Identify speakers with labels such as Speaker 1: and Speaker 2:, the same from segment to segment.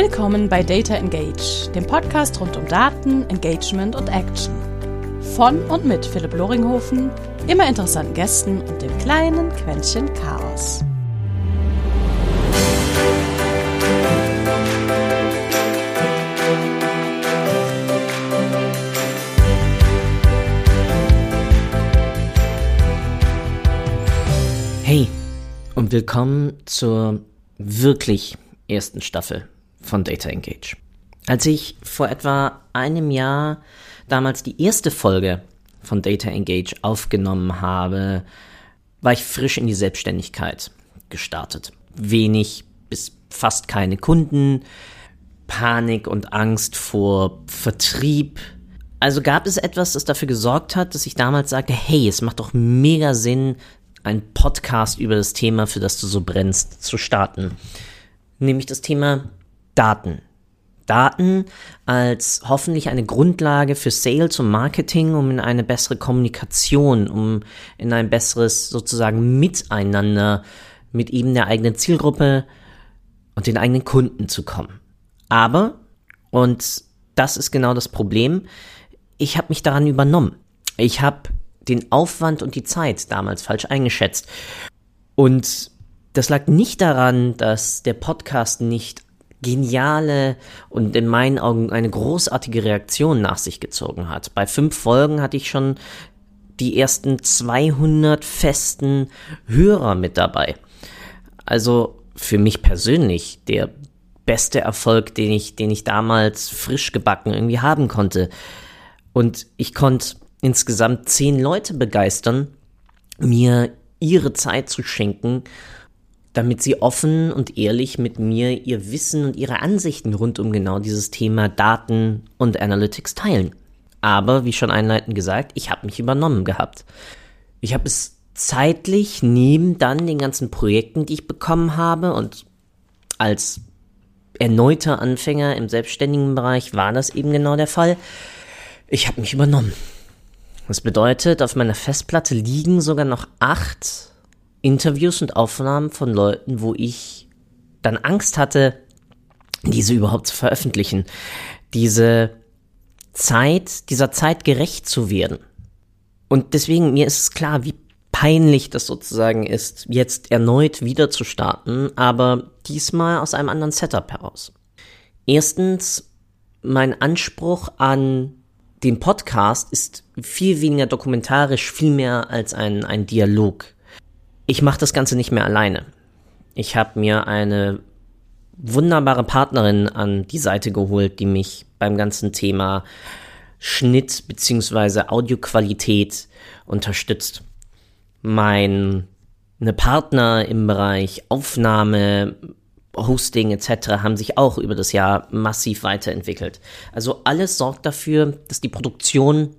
Speaker 1: Willkommen bei Data Engage, dem Podcast rund um Daten, Engagement und Action. Von und mit Philipp Loringhofen, immer interessanten Gästen und dem kleinen Quäntchen Chaos.
Speaker 2: Hey und willkommen zur wirklich ersten Staffel von Data Engage. Als ich vor etwa einem Jahr damals die erste Folge von Data Engage aufgenommen habe, war ich frisch in die Selbstständigkeit gestartet. Wenig bis fast keine Kunden, Panik und Angst vor Vertrieb. Also gab es etwas, das dafür gesorgt hat, dass ich damals sagte, hey, es macht doch mega Sinn, einen Podcast über das Thema, für das du so brennst, zu starten. Nämlich das Thema Daten. Daten als hoffentlich eine Grundlage für Sales und Marketing, um in eine bessere Kommunikation, um in ein besseres sozusagen Miteinander mit eben der eigenen Zielgruppe und den eigenen Kunden zu kommen. Aber, und das ist genau das Problem, ich habe mich daran übernommen. Ich habe den Aufwand und die Zeit damals falsch eingeschätzt. Und das lag nicht daran, dass der Podcast nicht geniale und in meinen Augen eine großartige Reaktion nach sich gezogen hat. Bei fünf Folgen hatte ich schon die ersten 200 festen Hörer mit dabei. Also für mich persönlich der beste Erfolg, den ich, den ich damals frisch gebacken irgendwie haben konnte. Und ich konnte insgesamt zehn Leute begeistern, mir ihre Zeit zu schenken damit sie offen und ehrlich mit mir ihr Wissen und ihre Ansichten rund um genau dieses Thema Daten und Analytics teilen. Aber, wie schon einleitend gesagt, ich habe mich übernommen gehabt. Ich habe es zeitlich neben dann den ganzen Projekten, die ich bekommen habe und als erneuter Anfänger im selbstständigen Bereich war das eben genau der Fall. Ich habe mich übernommen. Das bedeutet, auf meiner Festplatte liegen sogar noch acht Interviews und Aufnahmen von Leuten, wo ich dann Angst hatte, diese überhaupt zu veröffentlichen. Diese Zeit, dieser Zeit gerecht zu werden. Und deswegen, mir ist klar, wie peinlich das sozusagen ist, jetzt erneut wieder zu starten, aber diesmal aus einem anderen Setup heraus. Erstens, mein Anspruch an den Podcast ist viel weniger dokumentarisch, viel mehr als ein, ein Dialog. Ich mache das Ganze nicht mehr alleine. Ich habe mir eine wunderbare Partnerin an die Seite geholt, die mich beim ganzen Thema Schnitt bzw. Audioqualität unterstützt. Meine Partner im Bereich Aufnahme, Hosting etc. haben sich auch über das Jahr massiv weiterentwickelt. Also alles sorgt dafür, dass die Produktion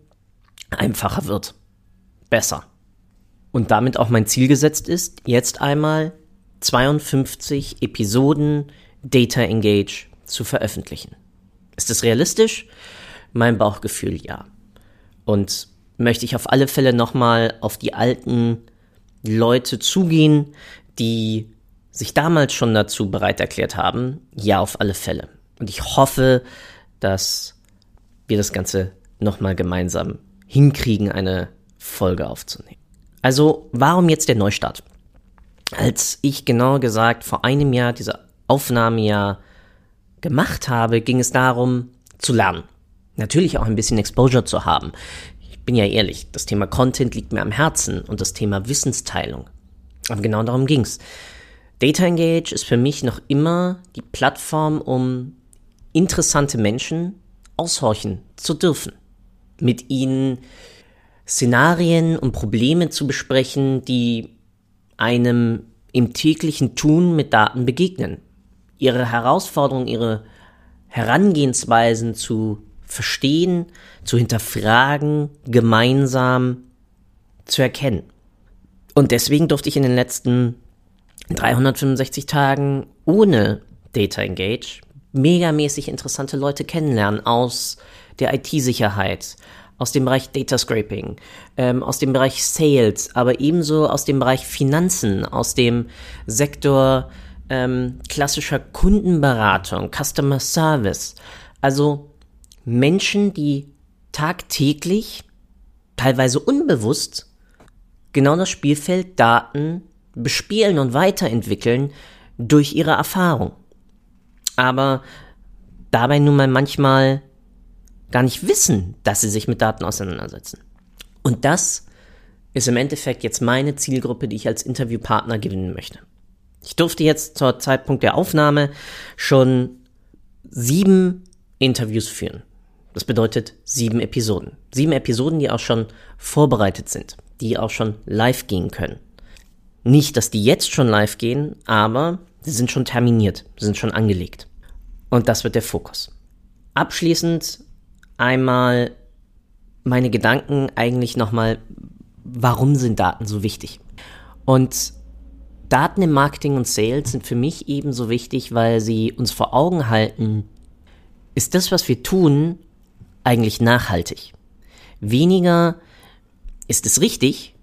Speaker 2: einfacher wird. Besser und damit auch mein Ziel gesetzt ist, jetzt einmal 52 Episoden Data Engage zu veröffentlichen. Ist es realistisch? Mein Bauchgefühl ja. Und möchte ich auf alle Fälle nochmal auf die alten Leute zugehen, die sich damals schon dazu bereit erklärt haben? Ja, auf alle Fälle. Und ich hoffe, dass wir das Ganze nochmal gemeinsam hinkriegen, eine Folge aufzunehmen. Also warum jetzt der Neustart? Als ich genauer gesagt vor einem Jahr diese Aufnahme ja gemacht habe, ging es darum zu lernen. Natürlich auch ein bisschen Exposure zu haben. Ich bin ja ehrlich, das Thema Content liegt mir am Herzen und das Thema Wissensteilung. Aber genau darum ging's. Data Engage ist für mich noch immer die Plattform, um interessante Menschen aushorchen zu dürfen. Mit ihnen Szenarien und Probleme zu besprechen, die einem im täglichen Tun mit Daten begegnen. Ihre Herausforderungen, ihre Herangehensweisen zu verstehen, zu hinterfragen, gemeinsam zu erkennen. Und deswegen durfte ich in den letzten 365 Tagen ohne Data Engage megamäßig interessante Leute kennenlernen aus der IT-Sicherheit, aus dem Bereich Data Scraping, ähm, aus dem Bereich Sales, aber ebenso aus dem Bereich Finanzen, aus dem Sektor ähm, klassischer Kundenberatung, Customer Service. Also Menschen, die tagtäglich, teilweise unbewusst, genau das Spielfeld Daten bespielen und weiterentwickeln durch ihre Erfahrung. Aber dabei nun mal manchmal gar nicht wissen, dass sie sich mit Daten auseinandersetzen. Und das ist im Endeffekt jetzt meine Zielgruppe, die ich als Interviewpartner gewinnen möchte. Ich durfte jetzt zur Zeitpunkt der Aufnahme schon sieben Interviews führen. Das bedeutet sieben Episoden. Sieben Episoden, die auch schon vorbereitet sind, die auch schon live gehen können. Nicht, dass die jetzt schon live gehen, aber sie sind schon terminiert, sind schon angelegt. Und das wird der Fokus. Abschließend einmal meine Gedanken eigentlich nochmal, warum sind Daten so wichtig? Und Daten im Marketing und Sales sind für mich ebenso wichtig, weil sie uns vor Augen halten, ist das, was wir tun, eigentlich nachhaltig? Weniger ist es richtig,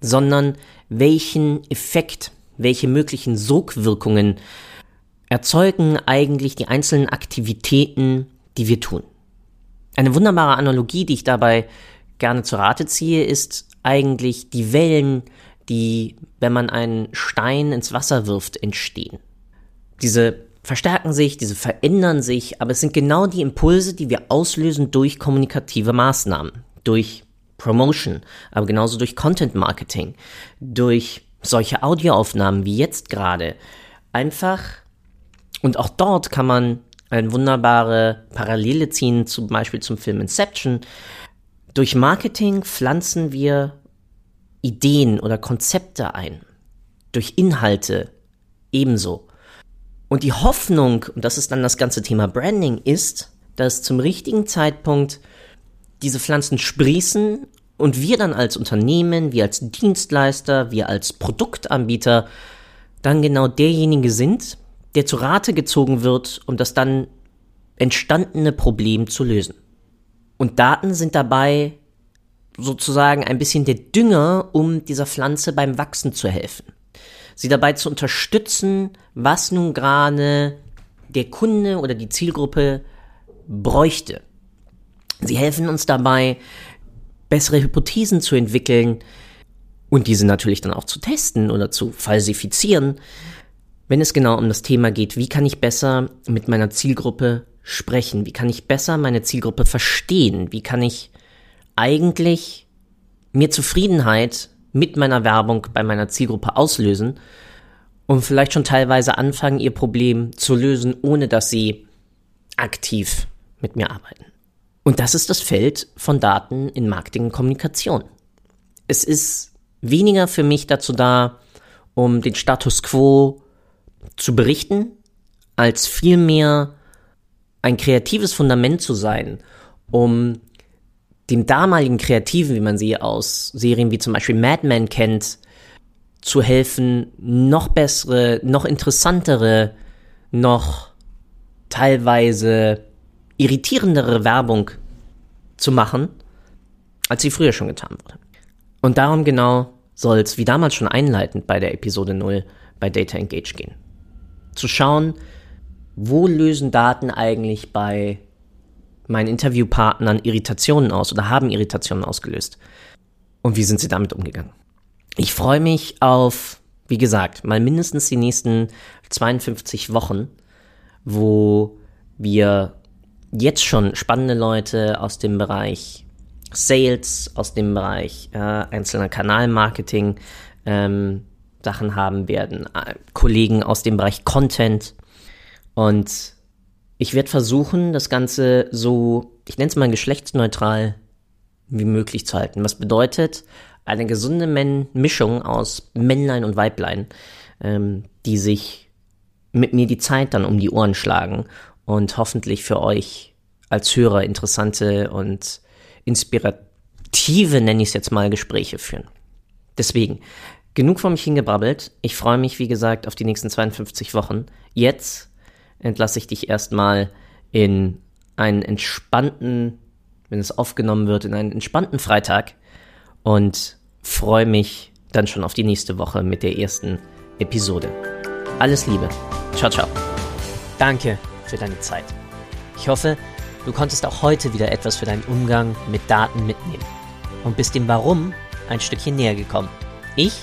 Speaker 2: sondern welchen Effekt, welche möglichen Sogwirkungen erzeugen eigentlich die einzelnen Aktivitäten, die wir tun. Eine wunderbare Analogie, die ich dabei gerne zu Rate ziehe, ist eigentlich die Wellen, die, wenn man einen Stein ins Wasser wirft, entstehen. Diese verstärken sich, diese verändern sich, aber es sind genau die Impulse, die wir auslösen durch kommunikative Maßnahmen, durch Promotion, aber genauso durch Content Marketing, durch solche Audioaufnahmen wie jetzt gerade. Einfach, und auch dort kann man eine wunderbare Parallele ziehen, zum Beispiel zum Film Inception. Durch Marketing pflanzen wir Ideen oder Konzepte ein. Durch Inhalte ebenso. Und die Hoffnung, und das ist dann das ganze Thema Branding, ist, dass zum richtigen Zeitpunkt diese Pflanzen sprießen und wir dann als Unternehmen, wir als Dienstleister, wir als Produktanbieter dann genau derjenige sind, der zu Rate gezogen wird, um das dann entstandene Problem zu lösen. Und Daten sind dabei sozusagen ein bisschen der Dünger, um dieser Pflanze beim Wachsen zu helfen. Sie dabei zu unterstützen, was nun gerade der Kunde oder die Zielgruppe bräuchte. Sie helfen uns dabei, bessere Hypothesen zu entwickeln und diese natürlich dann auch zu testen oder zu falsifizieren, wenn es genau um das Thema geht, wie kann ich besser mit meiner Zielgruppe sprechen, wie kann ich besser meine Zielgruppe verstehen, wie kann ich eigentlich mir Zufriedenheit mit meiner Werbung bei meiner Zielgruppe auslösen und vielleicht schon teilweise anfangen, ihr Problem zu lösen, ohne dass sie aktiv mit mir arbeiten. Und das ist das Feld von Daten in Marketing und Kommunikation. Es ist weniger für mich dazu da, um den Status quo zu berichten, als vielmehr ein kreatives Fundament zu sein, um dem damaligen Kreativen, wie man sie aus Serien wie zum Beispiel Mad Men kennt, zu helfen, noch bessere, noch interessantere, noch teilweise irritierendere Werbung zu machen, als sie früher schon getan wurde. Und darum genau soll es, wie damals schon einleitend bei der Episode 0 bei Data Engage gehen. Zu schauen, wo lösen Daten eigentlich bei meinen Interviewpartnern Irritationen aus oder haben Irritationen ausgelöst? Und wie sind sie damit umgegangen? Ich freue mich auf, wie gesagt, mal mindestens die nächsten 52 Wochen, wo wir jetzt schon spannende Leute aus dem Bereich Sales, aus dem Bereich äh, einzelner Kanalmarketing ähm, Sachen haben werden, äh, Kollegen aus dem Bereich Content und ich werde versuchen, das Ganze so, ich nenne es mal geschlechtsneutral wie möglich zu halten. Was bedeutet eine gesunde Men Mischung aus Männlein und Weiblein, ähm, die sich mit mir die Zeit dann um die Ohren schlagen und hoffentlich für euch als Hörer interessante und inspirative, nenne ich es jetzt mal, Gespräche führen. Deswegen, genug von mich hingebrabbelt. Ich freue mich, wie gesagt, auf die nächsten 52 Wochen. Jetzt entlasse ich dich erstmal in einen entspannten, wenn es aufgenommen wird, in einen entspannten Freitag und freue mich dann schon auf die nächste Woche mit der ersten Episode. Alles Liebe. Ciao, ciao. Danke für deine Zeit. Ich hoffe, du konntest auch heute wieder etwas für deinen Umgang mit Daten mitnehmen und bist dem Warum ein Stückchen näher gekommen. Ich